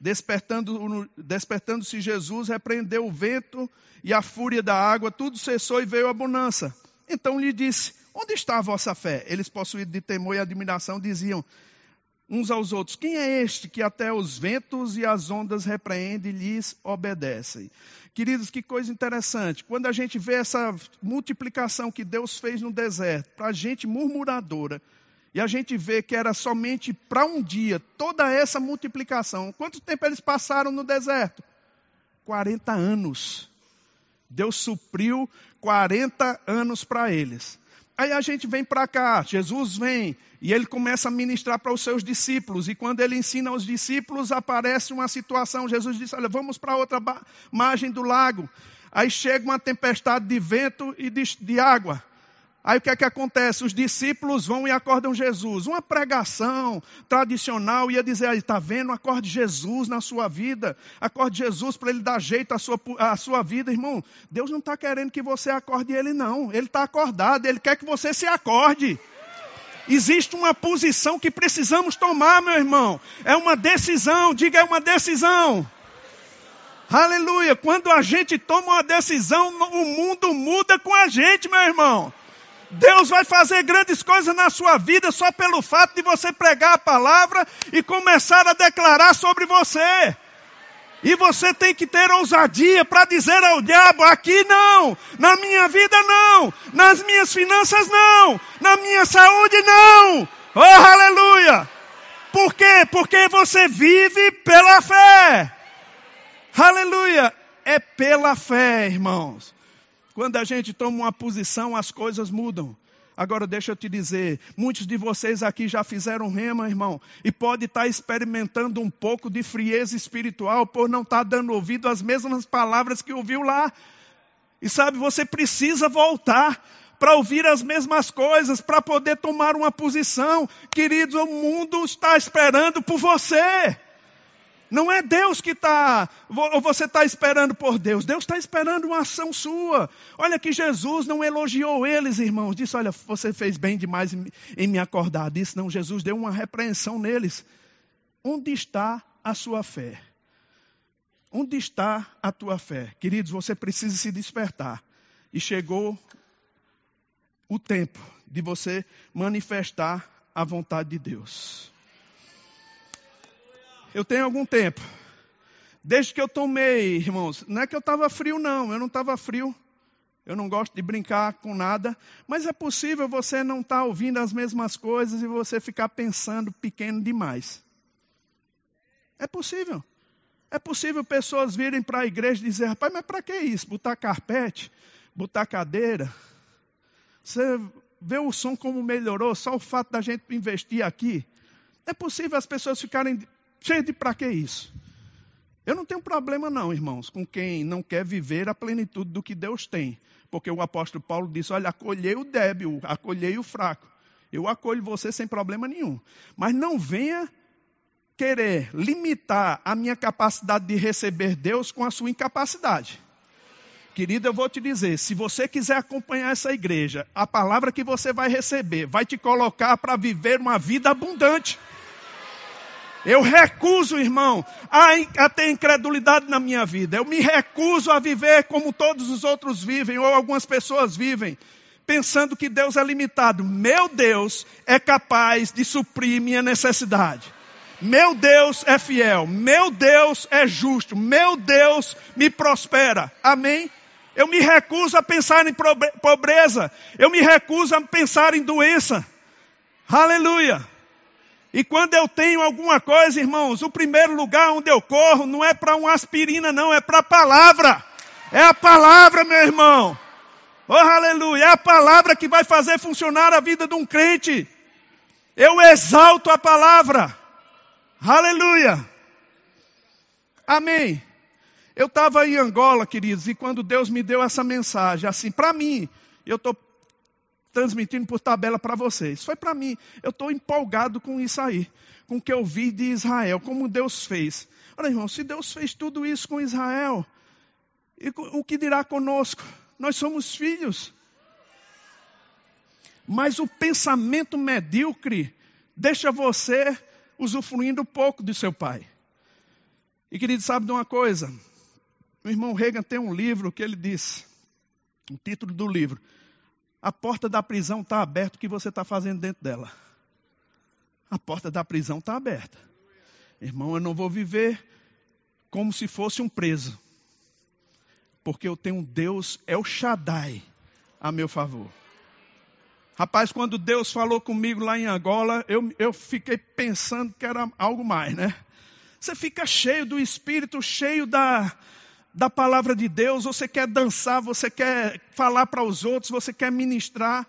Despertando-se despertando Jesus, repreendeu o vento e a fúria da água, tudo cessou e veio a bonança. Então lhe disse: Onde está a vossa fé? Eles, possuídos de temor e admiração, diziam uns aos outros: Quem é este que até os ventos e as ondas repreende e lhes obedecem? Queridos, que coisa interessante. Quando a gente vê essa multiplicação que Deus fez no deserto, para a gente murmuradora, e a gente vê que era somente para um dia toda essa multiplicação. Quanto tempo eles passaram no deserto? 40 anos. Deus supriu 40 anos para eles. Aí a gente vem para cá, Jesus vem e ele começa a ministrar para os seus discípulos. E quando ele ensina aos discípulos, aparece uma situação. Jesus diz: Olha, vamos para outra margem do lago. Aí chega uma tempestade de vento e de, de água. Aí o que é que acontece? Os discípulos vão e acordam Jesus. Uma pregação tradicional ia dizer: está vendo? Acorde Jesus na sua vida. Acorde Jesus para ele dar jeito à sua, à sua vida, irmão. Deus não está querendo que você acorde ele, não. Ele está acordado, ele quer que você se acorde. Existe uma posição que precisamos tomar, meu irmão. É uma decisão, diga é uma decisão. Aleluia. Quando a gente toma uma decisão, o mundo muda com a gente, meu irmão. Deus vai fazer grandes coisas na sua vida só pelo fato de você pregar a palavra e começar a declarar sobre você. E você tem que ter ousadia para dizer ao diabo: aqui não, na minha vida não, nas minhas finanças não, na minha saúde não. Oh, aleluia! Por quê? Porque você vive pela fé. Aleluia! É pela fé, irmãos. Quando a gente toma uma posição, as coisas mudam. Agora deixa eu te dizer, muitos de vocês aqui já fizeram rema, irmão, e pode estar experimentando um pouco de frieza espiritual por não estar dando ouvido às mesmas palavras que ouviu lá. E sabe, você precisa voltar para ouvir as mesmas coisas, para poder tomar uma posição. Queridos, o mundo está esperando por você. Não é Deus que está, ou você está esperando por Deus. Deus está esperando uma ação sua. Olha que Jesus não elogiou eles, irmãos. Disse: Olha, você fez bem demais em me acordar. Disse: Não, Jesus deu uma repreensão neles. Onde está a sua fé? Onde está a tua fé? Queridos, você precisa se despertar. E chegou o tempo de você manifestar a vontade de Deus eu tenho algum tempo. Desde que eu tomei, irmãos, não é que eu estava frio, não, eu não estava frio. Eu não gosto de brincar com nada, mas é possível você não estar tá ouvindo as mesmas coisas e você ficar pensando pequeno demais. É possível. É possível pessoas virem para a igreja e dizer, rapaz, mas para que isso? Botar carpete, botar cadeira. Você vê o som como melhorou, só o fato da gente investir aqui. É possível as pessoas ficarem De para que isso? Eu não tenho problema não, irmãos, com quem não quer viver a plenitude do que Deus tem. Porque o apóstolo Paulo disse, olha, acolhei o débil, acolhei o fraco. Eu acolho você sem problema nenhum. Mas não venha querer limitar a minha capacidade de receber Deus com a sua incapacidade. Querido, eu vou te dizer, se você quiser acompanhar essa igreja, a palavra que você vai receber vai te colocar para viver uma vida abundante. Eu recuso, irmão, a, a, ter incredulidade na minha vida. Eu me recuso a viver como todos os outros vivem, ou algumas pessoas vivem, pensando que Deus é limitado. Meu Deus é capaz de suprir minha necessidade. Meu Deus é fiel. Meu Deus é justo. Meu Deus me prospera. Amém? Eu me recuso a pensar em pobreza. Eu me recuso a pensar em doença. Aleluia. E quando eu tenho alguma coisa, irmãos, o primeiro lugar onde eu corro não é para uma aspirina, não, é para a palavra. É a palavra, meu irmão. Oh, aleluia. É a palavra que vai fazer funcionar a vida de um crente. Eu exalto a palavra. Aleluia. Amém. Eu estava em Angola, queridos, e quando Deus me deu essa mensagem, assim, para mim, eu estou transmitindo por tabela para vocês. Foi para mim. Eu estou empolgado com isso aí, com o que eu vi de Israel, como Deus fez. Olha, irmão, se Deus fez tudo isso com Israel, o que dirá conosco? Nós somos filhos. Mas o pensamento medíocre deixa você usufruindo pouco de seu pai. E querido, sabe de uma coisa? O irmão Reagan tem um livro que ele diz, o título do livro, a porta da prisão está aberta, o que você está fazendo dentro dela? A porta da prisão está aberta. Irmão, eu não vou viver como se fosse um preso. Porque eu tenho um Deus, é o Shaddai, a meu favor. Rapaz, quando Deus falou comigo lá em Angola, eu, eu fiquei pensando que era algo mais, né? Você fica cheio do Espírito, cheio da, da palavra de Deus, você quer dançar, você quer falar para os outros, você quer ministrar.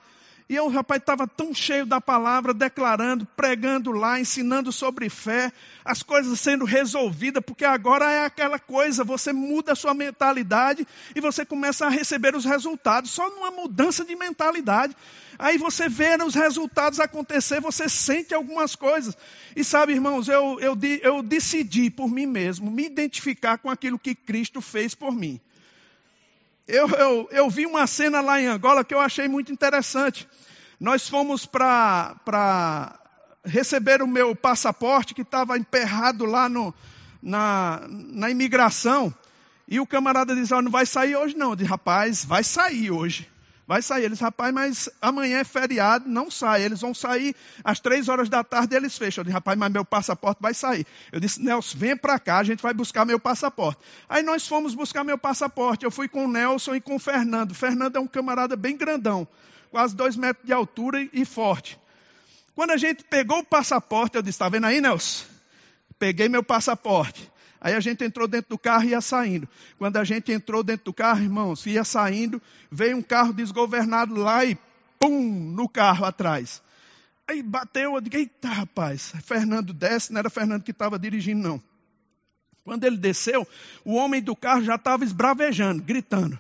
E eu, rapaz, estava tão cheio da palavra, declarando, pregando lá, ensinando sobre fé, as coisas sendo resolvidas, porque agora é aquela coisa, você muda a sua mentalidade e você começa a receber os resultados, só numa mudança de mentalidade. Aí você vê os resultados acontecer, você sente algumas coisas. E sabe, irmãos, eu, eu, eu decidi por mim mesmo me identificar com aquilo que Cristo fez por mim. Eu, eu, eu vi uma cena lá em Angola que eu achei muito interessante. Nós fomos para receber o meu passaporte que estava emperrado lá no, na, na imigração. E o camarada disse, oh, não vai sair hoje não. Eu disse, rapaz, vai sair hoje. Vai sair. Eles, rapaz, mas amanhã é feriado, não sai. Eles vão sair às três horas da tarde eles fecham. Eu disse, rapaz, mas meu passaporte vai sair. Eu disse, Nelson, vem para cá, a gente vai buscar meu passaporte. Aí nós fomos buscar meu passaporte. Eu fui com o Nelson e com o Fernando. O Fernando é um camarada bem grandão, quase dois metros de altura e forte. Quando a gente pegou o passaporte, eu disse, está vendo aí, Nelson? Peguei meu passaporte. Aí a gente entrou dentro do carro e ia saindo. Quando a gente entrou dentro do carro, irmãos, ia saindo, veio um carro desgovernado lá e pum, no carro atrás. Aí bateu, eu digo, eita rapaz, Fernando desce, não era Fernando que estava dirigindo não. Quando ele desceu, o homem do carro já estava esbravejando, gritando.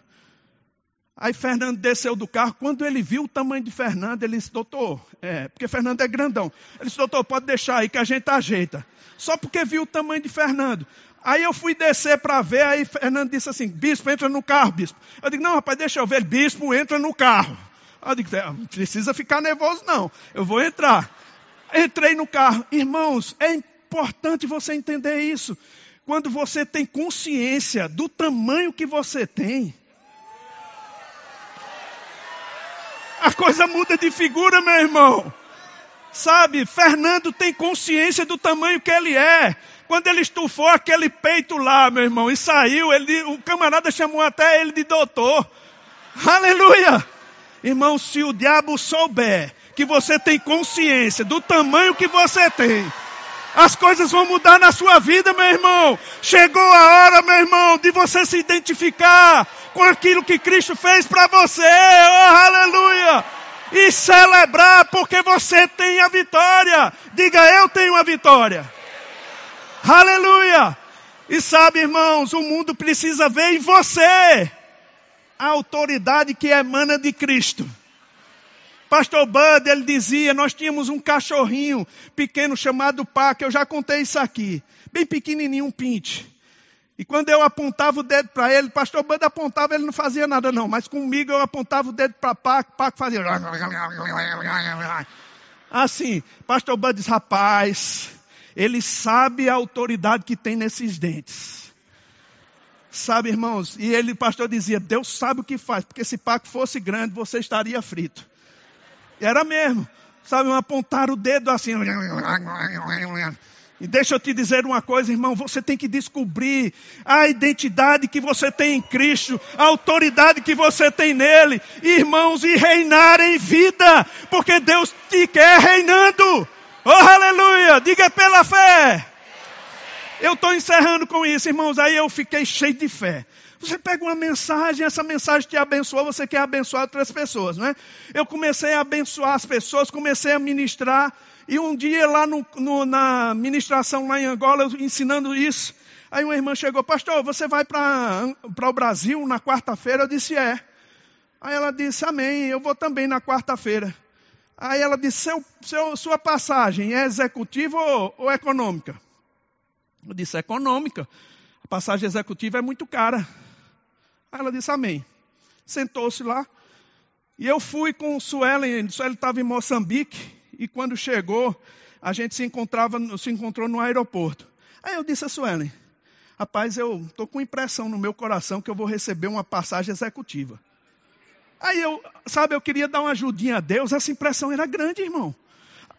Aí Fernando desceu do carro, quando ele viu o tamanho de Fernando, ele disse, doutor, é, porque Fernando é grandão. Ele disse, doutor, pode deixar aí que a gente ajeita. Só porque viu o tamanho de Fernando. Aí eu fui descer para ver, aí Fernando disse assim, bispo, entra no carro, bispo. Eu digo, não, rapaz, deixa eu ver, bispo, entra no carro. Eu digo, é, não precisa ficar nervoso não, eu vou entrar. Entrei no carro. Irmãos, é importante você entender isso. Quando você tem consciência do tamanho que você tem, a coisa muda de figura, meu irmão. Sabe, Fernando tem consciência do tamanho que ele é. Quando ele estufou aquele peito lá, meu irmão, e saiu, ele, o camarada chamou até ele de doutor. Aleluia! Irmão, se o diabo souber que você tem consciência do tamanho que você tem, as coisas vão mudar na sua vida, meu irmão. Chegou a hora, meu irmão, de você se identificar com aquilo que Cristo fez para você. Oh, aleluia! E celebrar porque você tem a vitória. Diga, eu tenho a vitória. Aleluia! E sabe, irmãos, o mundo precisa ver em você a autoridade que emana de Cristo. Pastor Bud, ele dizia, nós tínhamos um cachorrinho pequeno chamado Paca, eu já contei isso aqui. Bem pequenininho, um pinte. E quando eu apontava o dedo para ele, pastor Bud apontava, ele não fazia nada não, mas comigo eu apontava o dedo para Paco, Paco fazia... Assim, pastor Bud diz, rapaz, Ele sabe a autoridade que tem nesses dentes. Sabe, irmãos? E ele, pastor, dizia: Deus sabe o que faz, porque se Paco fosse grande, você estaria frito. E era mesmo. Sabe, apontar o dedo assim. E deixa eu te dizer uma coisa, irmão, você tem que descobrir a identidade que você tem em Cristo, a autoridade que você tem nele, irmãos, e reinar em vida, porque Deus te quer reinando. Oh, aleluia! Diga pela fé. Eu estou encerrando com isso, irmãos. Aí eu fiquei cheio de fé. Você pega uma mensagem, essa mensagem te abençoou, você quer abençoar outras pessoas, não é? Eu comecei a abençoar as pessoas, comecei a ministrar. E um dia lá no, no, na ministração lá em Angola, ensinando isso, aí uma irmã chegou, pastor, você vai para o Brasil na quarta-feira? Eu disse, é. Aí ela disse, amém, eu vou também na quarta-feira. Aí ela disse, seu, seu, sua passagem é executiva ou, ou econômica? Eu disse, econômica. A passagem executiva é muito cara. Aí ela disse, amém. Sentou-se lá. E eu fui com o Suelen, o Suelen estava em Moçambique, e quando chegou, a gente se, encontrava, se encontrou no aeroporto. Aí eu disse a Suelen, rapaz, eu estou com impressão no meu coração que eu vou receber uma passagem executiva. Aí eu, sabe, eu queria dar uma ajudinha a Deus, essa impressão era grande, irmão.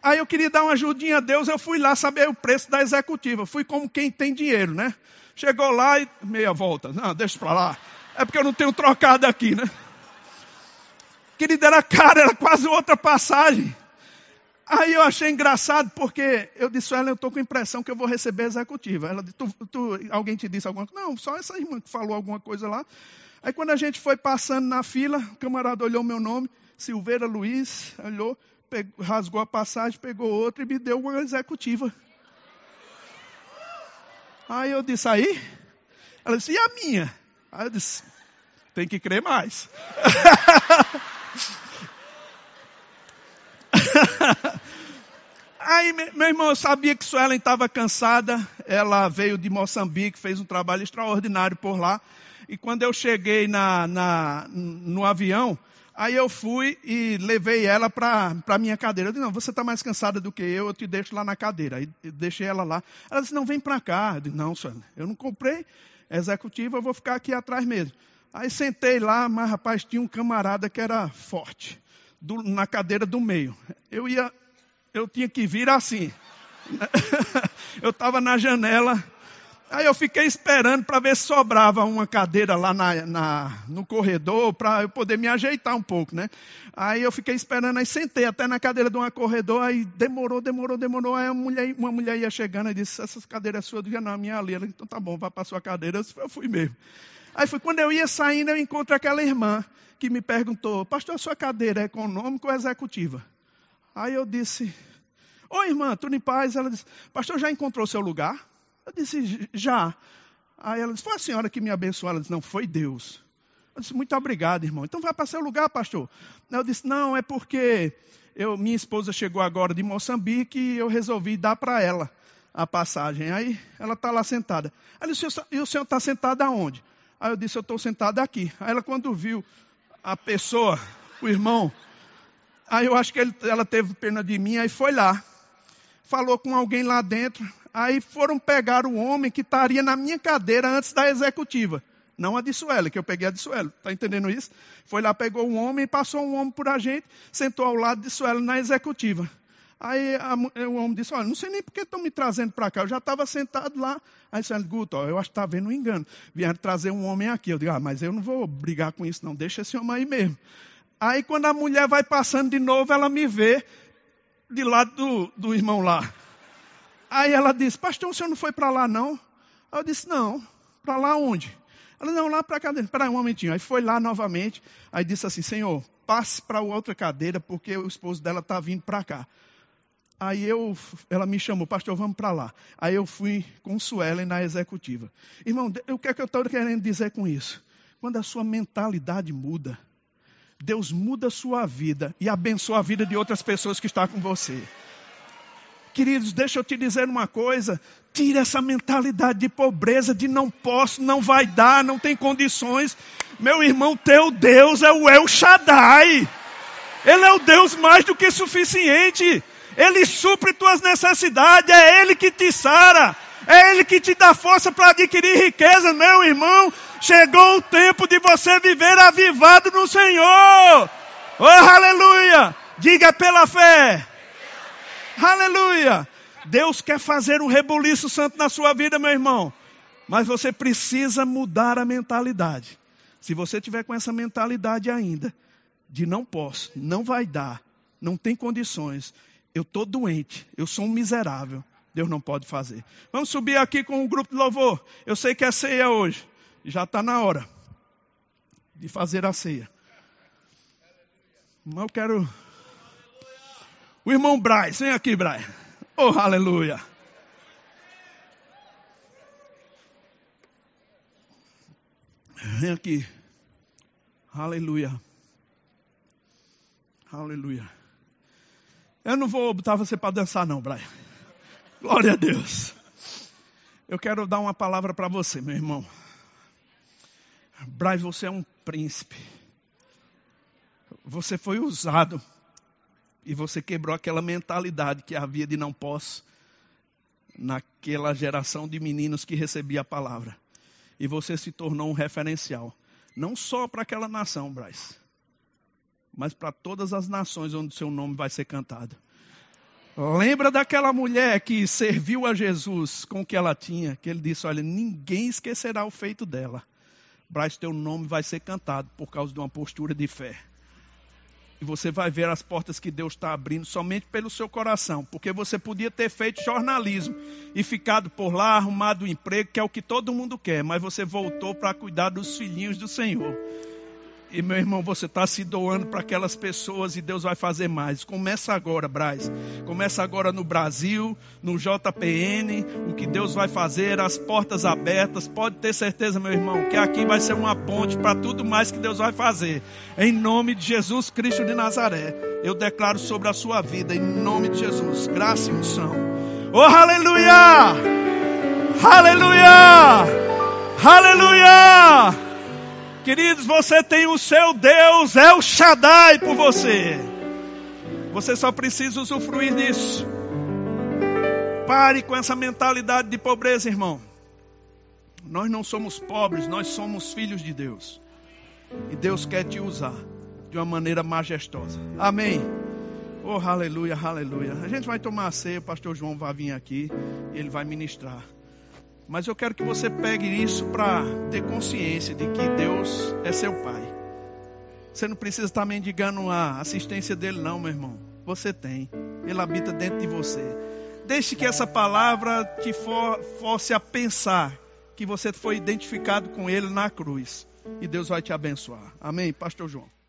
Aí eu queria dar uma ajudinha a Deus, eu fui lá saber o preço da executiva. Fui como quem tem dinheiro, né? Chegou lá e meia volta. Não, deixa para lá. É porque eu não tenho trocado aqui, né? Querida, era cara, era quase outra passagem. Aí eu achei engraçado porque eu disse a ela, eu estou com a impressão que eu vou receber a executiva. Ela disse, tu, tu, alguém te disse alguma coisa? Não, só essa irmã que falou alguma coisa lá. Aí quando a gente foi passando na fila, o camarada olhou meu nome, Silveira Luiz, olhou, pegou, rasgou a passagem, pegou outra e me deu uma executiva. Aí eu disse, aí? Ela disse, e a minha? Aí eu disse, tem que crer mais. Aí, meu irmão, eu sabia que Suelen estava cansada. Ela veio de Moçambique, fez um trabalho extraordinário por lá. E quando eu cheguei na, na no avião, aí eu fui e levei ela para a minha cadeira. Eu disse, não, você está mais cansada do que eu, eu te deixo lá na cadeira. Aí deixei ela lá. Ela disse, não, vem para cá. Eu disse, não, Suelen, eu não comprei executiva, eu vou ficar aqui atrás mesmo. Aí sentei lá, mas rapaz, tinha um camarada que era forte, do, na cadeira do meio. Eu ia eu tinha que vir assim. eu estava na janela. Aí eu fiquei esperando para ver se sobrava uma cadeira lá na, na no corredor para eu poder me ajeitar um pouco, né? Aí eu fiquei esperando, aí sentei até na cadeira de um corredor, aí demorou, demorou, demorou. Aí uma mulher, uma mulher ia chegando e disse: Essa cadeira é sua? Eu disse: Não, a minha ali. Ela, então tá bom, vai para sua cadeira. Eu, disse, eu fui mesmo. Aí foi quando eu ia saindo, eu encontro aquela irmã que me perguntou: Pastor, a sua cadeira é econômica ou executiva? Aí eu disse, Oi, irmã, tudo em paz? Ela disse, pastor, já encontrou seu lugar? Eu disse, já. Aí ela disse, foi a senhora que me abençoou? Ela disse, não, foi Deus. Eu disse, muito obrigado, irmão. Então vai para seu lugar, pastor. Eu disse, não, é porque eu, minha esposa chegou agora de Moçambique e eu resolvi dar para ela a passagem. Aí ela está lá sentada. Ela disse, e o senhor está sentado aonde? Aí eu disse, eu estou sentado aqui. Aí ela, quando viu a pessoa, o irmão, aí eu acho que ele, ela teve pena de mim, aí foi lá falou com alguém lá dentro. Aí foram pegar o homem que estaria na minha cadeira antes da executiva. Não a de Sueli, que eu peguei a de Sueli. Está entendendo isso? Foi lá, pegou um homem, passou um homem por a gente, sentou ao lado de Sueli na executiva. Aí a, o homem disse, olha, não sei nem por que estão me trazendo para cá. Eu já estava sentado lá. Aí Sueli, Guto, ó, eu acho que está vendo um engano. Vieram trazer um homem aqui. Eu digo, ah, mas eu não vou brigar com isso não. Deixa esse homem aí mesmo. Aí quando a mulher vai passando de novo, ela me vê de lado do, do irmão lá. Aí ela disse, pastor, o senhor não foi para lá não? Aí eu disse, não, para lá onde? Ela, não, lá para a cadeira. Espera um momentinho. Aí foi lá novamente, aí disse assim, senhor, passe para outra cadeira, porque o esposo dela está vindo para cá. Aí eu, ela me chamou, pastor, vamos para lá. Aí eu fui com Suelen na executiva. Irmão, o que é que eu estou querendo dizer com isso? Quando a sua mentalidade muda, Deus muda a sua vida e abençoa a vida de outras pessoas que estão com você. Queridos, deixa eu te dizer uma coisa: tira essa mentalidade de pobreza, de não posso, não vai dar, não tem condições. Meu irmão, teu Deus é o El Shaddai. Ele é o Deus mais do que suficiente. Ele supre tuas necessidades, é Ele que te sara, é Ele que te dá força para adquirir riqueza, meu irmão. Chegou o tempo de você viver avivado no Senhor. Oh, aleluia! Diga pela fé. Aleluia! Deus quer fazer um rebuliço santo na sua vida, meu irmão. Mas você precisa mudar a mentalidade. Se você tiver com essa mentalidade ainda, de não posso, não vai dar, não tem condições, eu estou doente, eu sou um miserável, Deus não pode fazer. Vamos subir aqui com o um grupo de louvor. Eu sei que é ceia hoje, já está na hora de fazer a ceia. Mas eu quero. O irmão Braz, vem aqui, Braz. Oh, aleluia. Vem aqui. Aleluia. Aleluia. Eu não vou botar você para dançar, não, Brian. Glória a Deus. Eu quero dar uma palavra para você, meu irmão. Brian, você é um príncipe. Você foi usado e você quebrou aquela mentalidade que havia de não posso naquela geração de meninos que recebia a palavra. E você se tornou um referencial. Não só para aquela nação, Braz, mas para todas as nações onde seu nome vai ser cantado. Lembra daquela mulher que serviu a Jesus com o que ela tinha, que ele disse: Olha, ninguém esquecerá o feito dela. Braz, teu nome vai ser cantado por causa de uma postura de fé. E você vai ver as portas que Deus está abrindo somente pelo seu coração. Porque você podia ter feito jornalismo e ficado por lá, arrumado um emprego, que é o que todo mundo quer. Mas você voltou para cuidar dos filhinhos do Senhor. E meu irmão, você está se doando para aquelas pessoas e Deus vai fazer mais. Começa agora, Braz. Começa agora no Brasil, no JPN. O que Deus vai fazer, as portas abertas. Pode ter certeza, meu irmão, que aqui vai ser uma ponte para tudo mais que Deus vai fazer. Em nome de Jesus Cristo de Nazaré. Eu declaro sobre a sua vida, em nome de Jesus, graça e unção. Oh, aleluia! Aleluia! Aleluia! Queridos, você tem o seu Deus, é o Shaddai por você. Você só precisa usufruir disso. Pare com essa mentalidade de pobreza, irmão. Nós não somos pobres, nós somos filhos de Deus. E Deus quer te usar de uma maneira majestosa. Amém. Oh, aleluia, aleluia. A gente vai tomar a ceia, o pastor João vai vir aqui e ele vai ministrar. Mas eu quero que você pegue isso para ter consciência de que Deus é seu Pai. Você não precisa estar mendigando a assistência dele, não, meu irmão. Você tem. Ele habita dentro de você. Deixe que essa palavra te for, force a pensar que você foi identificado com ele na cruz. E Deus vai te abençoar. Amém, Pastor João.